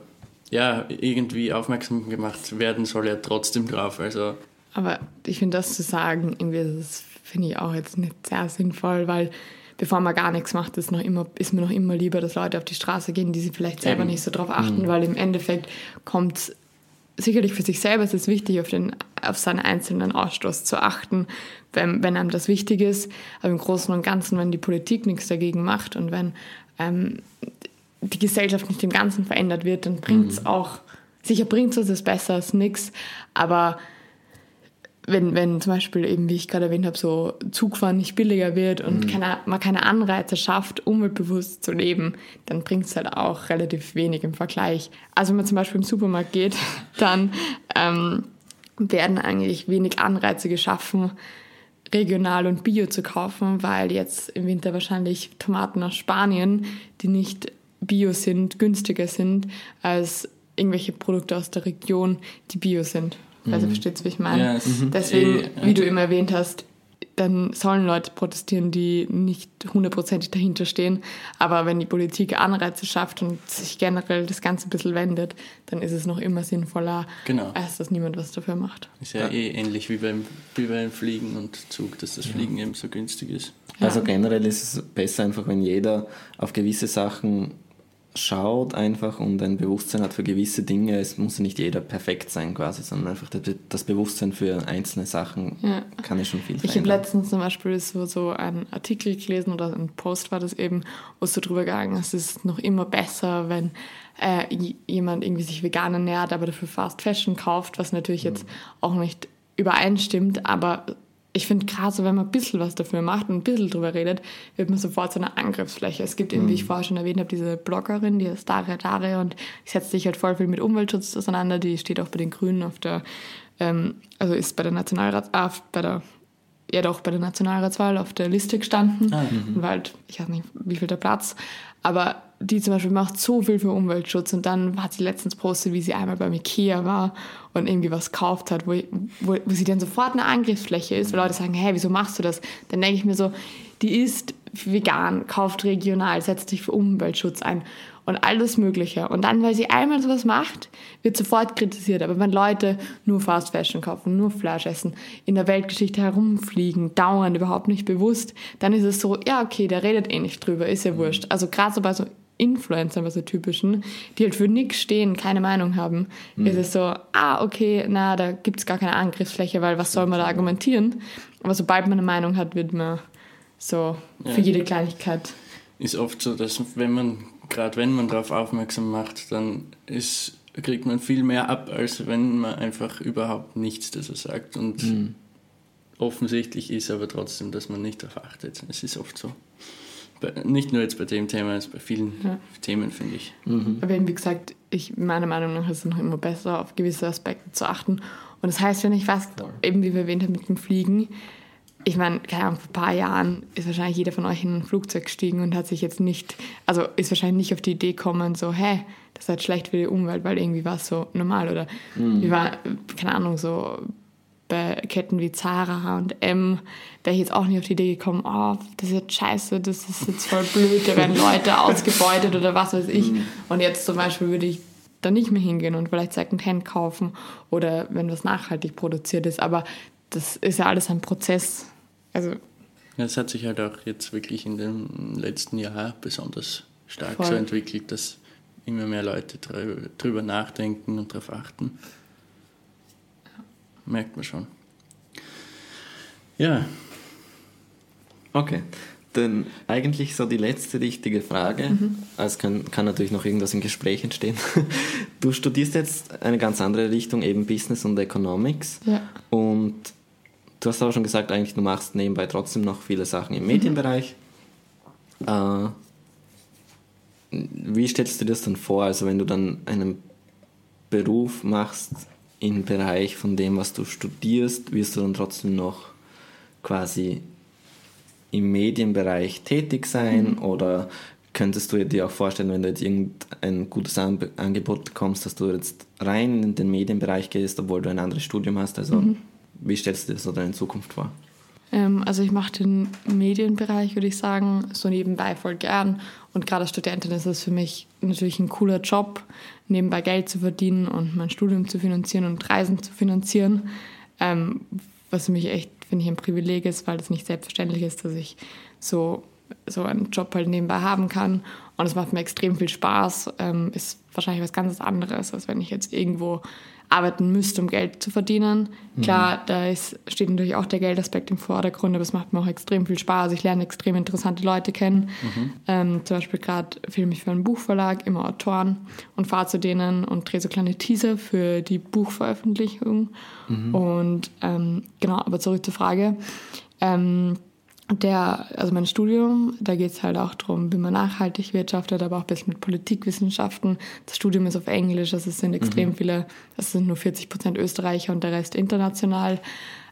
S2: ja, irgendwie aufmerksam gemacht werden soll er trotzdem drauf. Also
S1: Aber ich finde, das zu sagen, irgendwie, das finde ich auch jetzt nicht sehr sinnvoll, weil bevor man gar nichts macht, ist, noch immer, ist mir noch immer lieber, dass Leute auf die Straße gehen, die sich vielleicht selber
S2: Eben.
S1: nicht so drauf achten, weil im Endeffekt kommt sicherlich für sich selber ist es wichtig, auf, den, auf seinen einzelnen Ausstoß zu achten, wenn, wenn einem das wichtig ist. Aber im Großen und Ganzen, wenn die Politik nichts dagegen macht und wenn ähm, die Gesellschaft nicht im Ganzen verändert wird, dann bringt es auch, sicher bringt es es besser als nichts, aber wenn, wenn zum Beispiel eben, wie ich gerade erwähnt habe, so Zugfahren nicht billiger wird und keine, man keine Anreize schafft, umweltbewusst zu leben, dann bringt es halt auch relativ wenig im Vergleich. Also wenn man zum Beispiel im Supermarkt geht, (laughs) dann ähm, werden eigentlich wenig Anreize geschaffen, regional und bio zu kaufen, weil jetzt im Winter wahrscheinlich Tomaten aus Spanien, die nicht bio sind, günstiger sind als irgendwelche Produkte aus der Region, die bio sind. Also versteht ihr, wie ich meine?
S2: Ja, es- Mhm.
S1: Deswegen,
S2: eh,
S1: wie du immer erwähnt hast, dann sollen Leute protestieren, die nicht hundertprozentig dahinter stehen. Aber wenn die Politik Anreize schafft und sich generell das Ganze ein bisschen wendet, dann ist es noch immer sinnvoller,
S2: Genau.
S1: als dass niemand was dafür macht.
S2: ist ja, eh ähnlich wie beim, wie beim Fliegen und Zug, dass das Fliegen eben so günstig ist.
S1: Ja.
S3: Also generell ist es besser einfach, wenn jeder auf gewisse Sachen schaut einfach und ein Bewusstsein hat für gewisse Dinge. Es muss ja nicht jeder perfekt sein quasi, sondern einfach das Be- das Bewusstsein für einzelne Sachen
S1: Ja.
S3: kann ja schon viel
S1: Ich habe
S3: verändern.
S1: letztens zum Beispiel so, so einen Artikel gelesen oder ein Post war das eben, wo es so drüber gegangen ist, es ist noch immer besser, wenn äh, jemand irgendwie sich vegan ernährt, aber dafür Fast Fashion kauft, was natürlich jetzt auch nicht übereinstimmt, aber ich finde gerade so, wenn man ein bisschen was dafür macht und ein bisschen drüber redet, wird man sofort so eine Angriffsfläche. Es gibt eben, wie ich vorher schon erwähnt habe, diese Bloggerin, die ist Daria Daria und die setzt sich halt voll viel mit Umweltschutz auseinander, die steht auch bei den Grünen auf der, ähm, also ist bei der Nationalrats, ah, bei der ja doch bei der Nationalratswahl auf der Liste gestanden. Und war halt, ich weiß nicht, wie viel der Platz, aber die zum Beispiel macht so viel für Umweltschutz und dann hat sie letztens postet, wie sie einmal beim Ikea war und irgendwie was gekauft hat, wo, wo, wo sie dann sofort eine Angriffsfläche ist, weil Leute sagen, hey, wieso machst du das? Dann denke ich mir so, die ist vegan, kauft regional, setzt sich für Umweltschutz ein und alles Mögliche. Und dann, weil sie einmal sowas macht, wird sofort kritisiert. Aber wenn Leute nur Fast Fashion kaufen, nur Fleisch essen, in der Weltgeschichte herumfliegen, dauernd überhaupt nicht bewusst, dann ist es so, ja, okay, der redet eh nicht drüber, ist ja wurscht. Also gerade so bei so Influencern, so typischen, die halt für nichts stehen, keine Meinung haben, mhm. ist es so, ah, okay, na, da gibt es gar keine Angriffsfläche, weil was soll man da argumentieren? Aber sobald man eine Meinung hat, wird man so für ja. jede Kleinigkeit.
S2: Ist oft so, dass wenn man gerade wenn man darauf aufmerksam macht, dann ist, kriegt man viel mehr ab, als wenn man einfach überhaupt nichts dazu sagt. Und mhm. offensichtlich ist aber trotzdem, dass man nicht darauf achtet. Es ist oft so. Nicht nur jetzt bei dem Thema, es bei vielen ja. Themen, finde ich.
S1: Mhm. Aber eben, wie gesagt, ich, meiner Meinung nach ist es noch immer besser, auf gewisse Aspekte zu achten. Und das heißt, wenn ich was, eben wie wir erwähnt haben mit dem Fliegen, ich meine, keine Ahnung, vor ein paar Jahren ist wahrscheinlich jeder von euch in ein Flugzeug gestiegen und hat sich jetzt nicht, also ist wahrscheinlich nicht auf die Idee gekommen, so, hä, das ist halt schlecht für die Umwelt, weil irgendwie war es so normal oder mhm. wie war, keine Ahnung, so bei Ketten wie Zara und M wäre ich jetzt auch nicht auf die Idee gekommen, oh, das ist jetzt scheiße, das ist jetzt voll blöd, da werden Leute (laughs) ausgebeutet oder was weiß ich. Mhm. Und jetzt zum Beispiel würde ich da nicht mehr hingehen und vielleicht Secondhand kaufen oder wenn was nachhaltig produziert ist. Aber das ist ja alles ein Prozess also
S2: es hat sich halt auch jetzt wirklich in dem letzten Jahr besonders stark voll. so entwickelt, dass immer mehr Leute drüber nachdenken und darauf achten. Merkt man schon. Ja.
S3: Okay. Dann eigentlich so die letzte richtige Frage. Mhm. Also es kann, kann natürlich noch irgendwas im Gespräch entstehen. (laughs) Du studierst jetzt eine ganz andere Richtung, eben Business und Economics. Ja. Und Du hast aber schon gesagt, eigentlich du machst nebenbei trotzdem noch viele Sachen im Medienbereich. Mhm. Äh, wie stellst du dir das dann vor? Also wenn du dann einen Beruf machst im Bereich von dem, was du studierst, wirst du dann trotzdem noch quasi im Medienbereich tätig sein mhm. oder könntest du dir auch vorstellen, wenn du jetzt irgendein gutes Angebot bekommst, dass du jetzt rein in den Medienbereich gehst, obwohl du ein anderes Studium hast? Also mhm. Wie stellst du dir das so deine Zukunft vor?
S1: Ähm, also ich mache den Medienbereich, würde ich sagen, so nebenbei voll gern. Und gerade als Studentin ist es für mich natürlich ein cooler Job, nebenbei Geld zu verdienen und mein Studium zu finanzieren und Reisen zu finanzieren. Ähm, was für mich echt, finde ich, ein Privileg ist, weil es nicht selbstverständlich ist, dass ich so, so einen Job halt nebenbei haben kann. Und es macht mir extrem viel Spaß. Ähm, ist wahrscheinlich was ganz anderes, als wenn ich jetzt irgendwo arbeiten müsste, um Geld zu verdienen. Klar, mhm. da ist, steht natürlich auch der Geldaspekt im Vordergrund, aber es macht mir auch extrem viel Spaß. Ich lerne extrem interessante Leute kennen. Mhm. Ähm, zum Beispiel gerade filme ich für einen Buchverlag, immer Autoren und fahre zu denen und drehe so kleine Teaser für die Buchveröffentlichung. Mhm. Und ähm, genau, aber zurück zur Frage. Ähm, der, also mein Studium, da geht es halt auch darum, wie man nachhaltig wirtschaftet, aber auch ein bisschen mit Politikwissenschaften. Das Studium ist auf Englisch, also es sind extrem mhm. viele, es sind nur 40 Prozent Österreicher und der Rest international.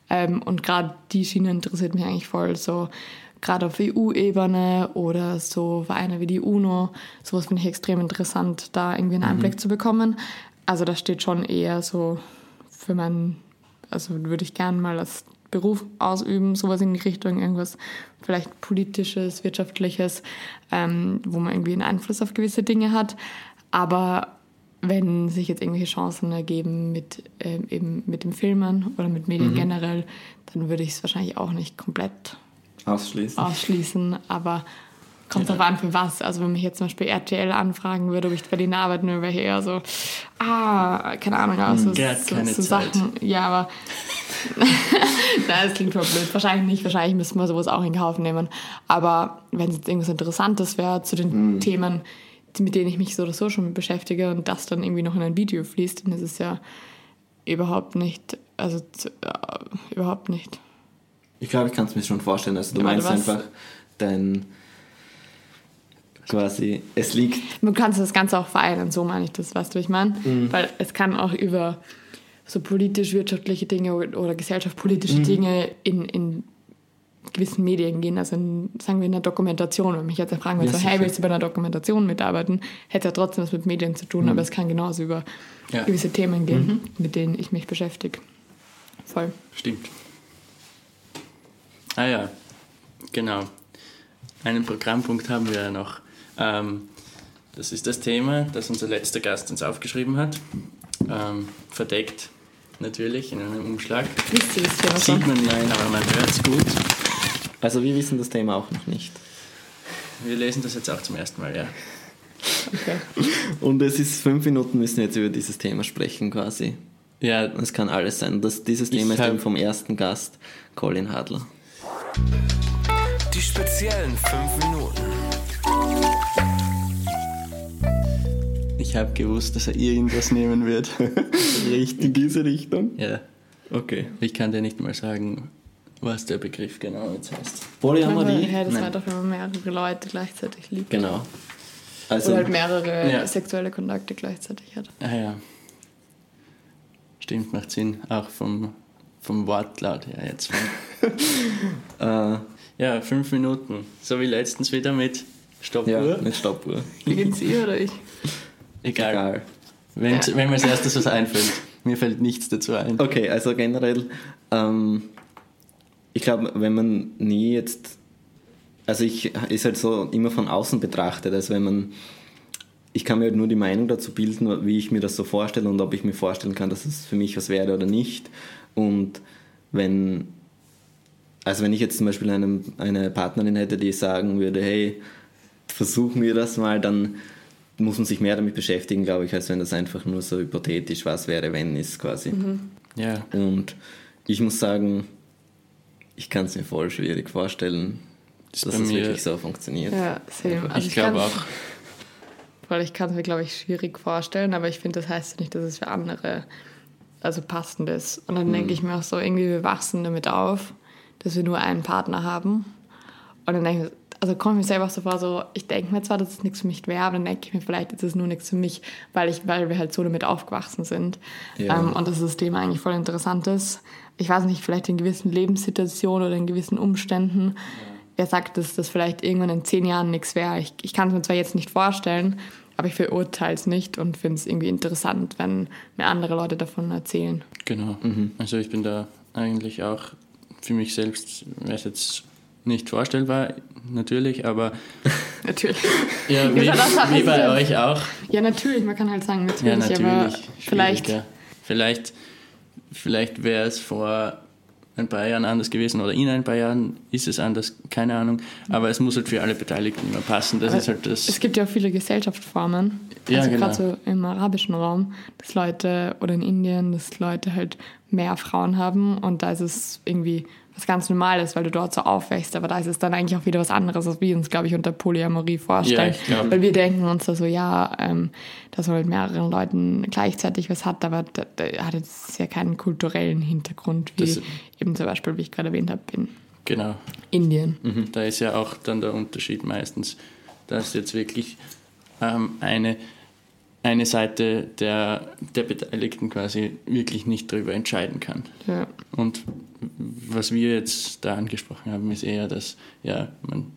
S1: Ähm, und gerade die Schiene interessiert mich eigentlich voll, so gerade auf EU-Ebene oder so Vereine wie die UNO. Sowas finde ich extrem interessant, da irgendwie einen Einblick mhm. zu bekommen. Also das steht schon eher so für meinen, also würde ich gerne mal als Beruf ausüben, sowas in die Richtung, irgendwas vielleicht politisches, wirtschaftliches, ähm, wo man irgendwie einen Einfluss auf gewisse Dinge hat. Aber wenn sich jetzt irgendwelche Chancen ergeben mit äh, eben mit dem Filmen oder mit Medien mhm. generell, dann würde ich es wahrscheinlich auch nicht komplett
S3: ausschließen.
S1: ausschließen. Aber Kommt ja. drauf an, für was. Also, wenn mich jetzt zum Beispiel RTL anfragen würde, ob ich bei denen arbeiten würde, wäre ich eher so, ah, keine Ahnung, also
S2: so, so, so Sachen.
S1: Ja, aber. (laughs) Nein, das klingt voll blöd. Wahrscheinlich nicht. Wahrscheinlich müssten wir sowas auch in Kauf nehmen. Aber wenn es jetzt irgendwas Interessantes wäre zu den mhm. Themen, mit denen ich mich so oder so schon beschäftige und das dann irgendwie noch in ein Video fließt, dann ist es ja überhaupt nicht, also äh, überhaupt nicht.
S3: Ich glaube, ich kann es mir schon vorstellen. Also du ja, meinst einfach, dein quasi, es liegt.
S1: Du kannst das Ganze auch vereinen, so meine ich das, weißt du, ich meine? Mhm. Weil es kann auch über so politisch-wirtschaftliche Dinge oder gesellschaftspolitische mhm. Dinge in, in gewissen Medien gehen, also in, sagen wir in einer Dokumentation. Wenn mich jetzt fragen würde, ja, so, hey, willst du bei einer Dokumentation mitarbeiten, hätte ja trotzdem was mit Medien zu tun, mhm. aber es kann genauso über ja. gewisse Themen gehen, mhm. mit denen ich mich beschäftige. Voll.
S2: Stimmt. Ah ja, genau. einen Programmpunkt haben wir ja noch. Ähm, das ist das Thema, das unser letzter Gast uns aufgeschrieben hat. Ähm, verdeckt natürlich in einem Umschlag. Sieht man nein, aber man hört es gut.
S3: Also wir wissen das Thema auch noch nicht.
S2: Wir lesen das jetzt auch zum ersten Mal, ja.
S1: Okay. (laughs)
S3: Und es ist fünf Minuten, müssen wir jetzt über dieses Thema sprechen quasi.
S2: Ja,
S3: Es kann alles sein. Das, dieses Thema ist eben vom ersten Gast, Colin Hadler.
S4: Die speziellen 5 Minuten.
S2: Ich habe gewusst, dass er irgendwas nehmen wird. (laughs)
S3: Richtig. In diese Richtung?
S2: ja,
S3: Okay.
S2: ich kann dir nicht mal sagen, was der Begriff genau jetzt heißt.
S3: Polyamorie?
S1: Ja, das war
S3: Nein.
S1: doch, wenn man mehrere Leute gleichzeitig liebt.
S3: Genau. Also,
S1: Oder halt mehrere
S2: Ja.
S1: sexuelle Kontakte gleichzeitig hat.
S2: Ah ja. Stimmt, macht Sinn. Auch vom, vom Wortlaut her jetzt. (laughs)
S3: äh,
S2: Ja, fünf Minuten. So wie letztens wieder mit Stoppuhr.
S3: ja, mit Stoppuhr.
S1: Beginnt ihr oder ich?
S2: Egal.
S3: Egal.
S2: Wenn,
S1: Ja.
S2: wenn mir als erstes was einfällt. Mir fällt nichts dazu ein.
S3: Okay, also generell, ähm, ich glaube, wenn man nie jetzt, also ich ist halt so immer von außen betrachtet, also wenn man, ich kann mir halt nur die Meinung dazu bilden, wie ich mir das so vorstelle und ob ich mir vorstellen kann, dass es für mich was wäre oder nicht. Und wenn, also wenn ich jetzt zum Beispiel einem, eine Partnerin hätte, die sagen würde, hey, versuchen wir das mal, dann muss man sich mehr damit beschäftigen, glaube ich, als wenn das einfach nur so hypothetisch was wäre, wenn ist quasi.
S2: Ja.
S3: Und ich muss sagen, ich kann es mir voll schwierig vorstellen,
S2: ist
S3: dass es
S2: mir-
S3: wirklich so funktioniert.
S1: Ja, same. Also
S2: ich glaube auch. (laughs)
S1: Weil ich kann es mir, glaube ich, schwierig vorstellen, aber ich finde, das heißt ja nicht, dass es für andere also passend ist. Und dann denke ich mir auch so, irgendwie, wir wachsen damit auf, dass wir nur einen Partner haben. Und dann denke ich, also komme ich mir selber auch so vor, so, ich denke mir zwar, dass es nichts für mich wäre, aber dann denke ich mir, vielleicht ist es nur nichts für mich, weil, ich, weil wir halt so damit aufgewachsen sind.
S3: Ja.
S1: Ähm, und dass das Thema eigentlich voll interessant ist. Ich weiß nicht, vielleicht in gewissen Lebenssituationen oder in gewissen Umständen. Wer sagt, dass das vielleicht irgendwann in zehn Jahren nichts wäre? Ich, ich kann es mir zwar jetzt nicht vorstellen, aber ich verurteile es nicht und finde es irgendwie interessant, wenn mir andere Leute davon erzählen.
S2: Genau. Also ich bin da eigentlich auch für mich selbst, wäre es jetzt nicht vorstellbar, natürlich, aber (laughs)
S1: Natürlich.
S2: ja, wie, wie bei euch auch.
S1: Ja, natürlich, man kann halt sagen, natürlich,
S2: Ja, natürlich.
S1: aber vielleicht.
S2: ja. Vielleicht, vielleicht wäre es vor ein paar Jahren anders gewesen oder in ein paar Jahren ist es anders, keine Ahnung. Aber es muss halt für alle Beteiligten immer passen. Das ist halt
S1: Es
S2: das.
S1: gibt ja auch viele Gesellschaftsformen,
S2: Ja,
S1: also
S2: genau.
S1: gerade so im arabischen Raum, dass Leute oder in Indien, dass Leute halt mehr Frauen haben und da ist es irgendwie was ganz Normales, weil du dort so aufwächst, aber da ist es dann eigentlich auch wieder was anderes, was wir uns, glaube ich, unter Polyamorie vorstellen.
S2: Ja,
S1: weil wir denken uns da so, ja, ähm, dass man mit mehreren Leuten gleichzeitig was hat, aber da, da hat jetzt ja keinen kulturellen Hintergrund, wie
S2: Das-
S1: eben zum Beispiel, wie ich gerade erwähnt habe, in
S2: Genau.
S1: Indien.
S2: Da ist ja auch dann der Unterschied meistens, dass jetzt wirklich ähm, eine, eine Seite der, der Beteiligten quasi wirklich nicht darüber entscheiden kann.
S1: Ja.
S2: Und was wir jetzt da angesprochen haben, ist eher, dass ja, man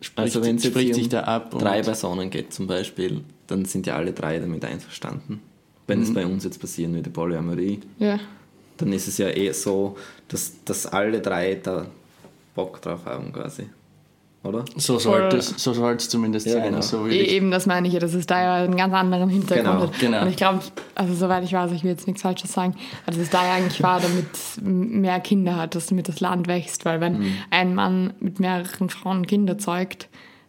S2: spricht,
S3: Also wenn es
S2: spricht sich
S3: um
S2: da ab. und-
S3: drei Personen geht zum Beispiel, dann sind ja alle drei damit einverstanden. Wenn es bei uns jetzt passieren würde, Polyamorie,
S1: ja.
S3: dann ist es ja eh so, dass, dass alle drei da Bock drauf haben quasi. Oder?
S2: So sollte es so soll's zumindest
S3: Ja,
S2: sein.
S3: genau.
S2: So
S1: E-. Eben, das meine ich ja, dass es da ja einen ganz anderen Hintergrund
S3: Genau,
S1: hat.
S2: genau.
S1: Und ich glaube, also soweit ich weiß, ich will jetzt nichts Falsches sagen, dass es da ja eigentlich war, damit mehr Kinder hat, dass damit das Land wächst. Weil wenn
S3: Mhm.
S1: ein Mann mit mehreren Frauen Kinder zeugt,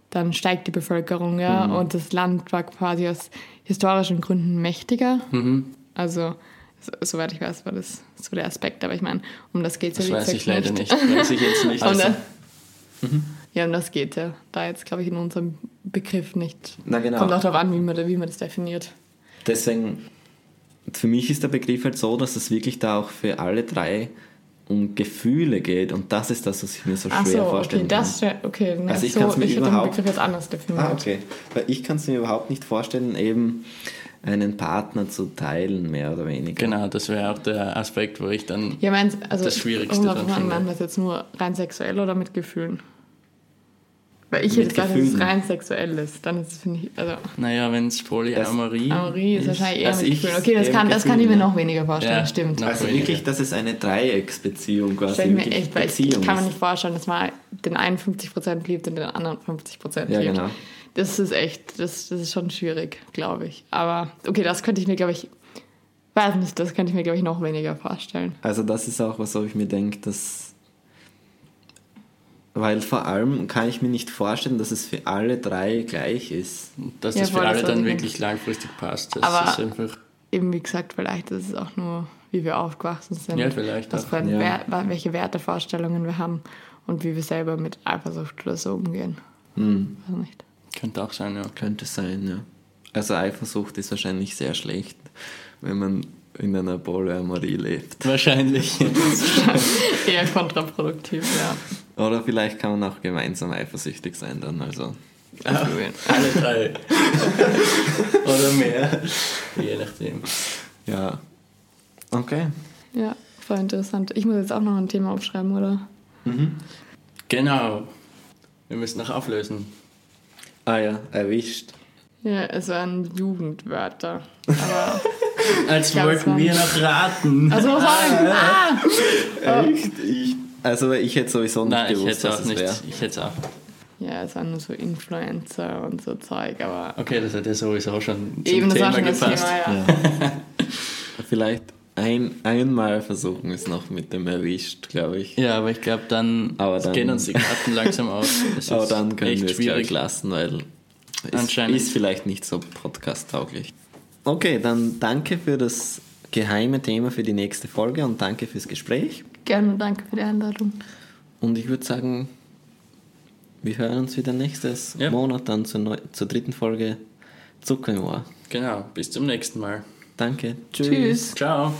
S1: dann steigt die Bevölkerung, ja.
S3: Mhm.
S1: Und das Land war quasi aus historischen Gründen mächtiger.
S2: Mhm.
S1: Also, so, soweit ich weiß, war das so der Aspekt. Aber ich meine, um das geht es
S2: Das
S1: ja wie
S2: weiß
S1: gesagt
S2: ich leider nicht. Weiß ich jetzt nicht. (laughs)
S1: Und,
S2: Also,
S1: äh, Ja, um das geht ja da jetzt, glaube ich, in unserem Begriff nicht.
S3: Na genau.
S1: Kommt auch darauf an, wie man, wie man das definiert.
S3: Deswegen, für mich ist der Begriff halt so, dass es wirklich da auch für alle drei um Gefühle geht und das ist das, was ich mir so schwer
S1: Ach so, okay,
S3: vorstellen
S1: das okay, na,
S3: Also ich
S1: so,
S3: mir
S1: ich hätte den
S3: überhaupt-
S1: Begriff jetzt anders definiert.
S3: Ah, okay. Weil ich kann es mir überhaupt nicht vorstellen, eben einen Partner zu teilen, mehr oder weniger.
S2: genau, das wäre auch der Aspekt, wo ich dann.
S1: Ja, meinst also
S2: Das Schwierigste
S1: kommt
S2: dann
S1: drauf an,
S2: finde.
S1: meint man das jetzt nur rein sexuell oder mit Gefühlen? Weil ich hätte gesagt, dass es
S3: Gefühlen.
S1: rein sexuell ist. Dann ist es, finde ich, also
S2: Naja, wenn es Polyamorie.
S1: Amorie ist wahrscheinlich eher
S3: also
S1: mit
S3: ich-
S1: Gefühlen. Okay, das kann, das kann ich mir noch weniger vorstellen,
S2: Ja,
S1: stimmt.
S3: Also
S2: weniger.
S3: wirklich, dass es eine Dreiecksbeziehung quasi
S1: Stell ich mir echt, weil ich,
S3: Beziehung
S1: ich kann mir
S3: ist.
S1: nicht vorstellen, dass man den einen 50% liebt und den anderen 50%
S3: Ja,
S1: liebt.
S3: genau.
S1: Das ist echt, das, das ist schon schwierig, glaube ich. Aber okay, das könnte ich mir, glaube ich, weiß nicht, das könnte ich mir, glaube ich, noch weniger vorstellen.
S3: Also das ist auch was, wo ich mir denke, dass weil vor allem kann ich mir nicht vorstellen, dass es für alle drei gleich ist.
S2: Dass
S1: Ja,
S2: das für alle dann
S1: ich
S2: wirklich langfristig passt. Das
S1: Aber-
S2: ist einfach.
S1: Eben wie gesagt, vielleicht ist es auch nur, wie wir aufgewachsen sind.
S2: Ja, vielleicht
S1: Was
S2: auch.
S3: Ja.
S1: Wert, welche Wertevorstellungen wir haben und wie wir selber mit Eifersucht oder so umgehen.
S3: Hm,
S1: Weiß nicht.
S2: Könnte auch sein, ja.
S3: könnte sein, ja. Also Eifersucht ist wahrscheinlich sehr schlecht, wenn man in einer Polyamorie lebt.
S2: Wahrscheinlich. (laughs)
S1: Eher kontraproduktiv, ja.
S3: Oder vielleicht kann man auch gemeinsam eifersüchtig sein dann, also.
S2: Alle drei. (laughs) Oder mehr. Je nachdem.
S3: Ja. Okay.
S1: Ja, voll interessant. Ich muss jetzt auch noch ein Thema aufschreiben, oder?
S2: Genau. Wir müssen noch auflösen.
S3: Ah ja, erwischt.
S1: Ja, es waren Jugendwörter. Aber. (laughs)
S2: Als
S1: glaub,
S2: wollten wir noch raten.
S1: Also was sagen? Ah!
S3: Echt? Ich, also ich hätte sowieso nicht
S2: Nein, ich
S3: gewusst,
S2: hätte auch
S3: es
S2: nicht.
S3: wäre.
S2: Ich hätte auch.
S1: Ja, es waren nur so Influencer und so Zeug, aber.
S2: Okay, das hat ja sowieso schon zum
S1: Eben, das
S2: Thema
S1: war schon
S2: gepasst.
S1: Thema, ja.
S3: Vielleicht ein, einmal versuchen wir es noch mit dem erwischt, glaube ich.
S2: Ja, aber ich glaube, dann,
S3: Aber dann-
S2: gehen uns die Karten langsam (laughs) aus.
S3: Aber dann können wir es
S2: schwierig.
S3: ich lassen, weil es ist vielleicht nicht so podcast-tauglich. Okay, dann danke für das geheime Thema für die nächste Folge und danke fürs Gespräch.
S1: Gerne, danke für die Einladung.
S3: Und ich würde sagen, wir hören uns wieder nächstes
S2: Ja.
S3: Monat dann zur, neu zur dritten Folge Zucker im Ohr.
S2: Genau, bis zum nächsten Mal.
S3: Danke.
S1: Tschüss.
S2: Ciao.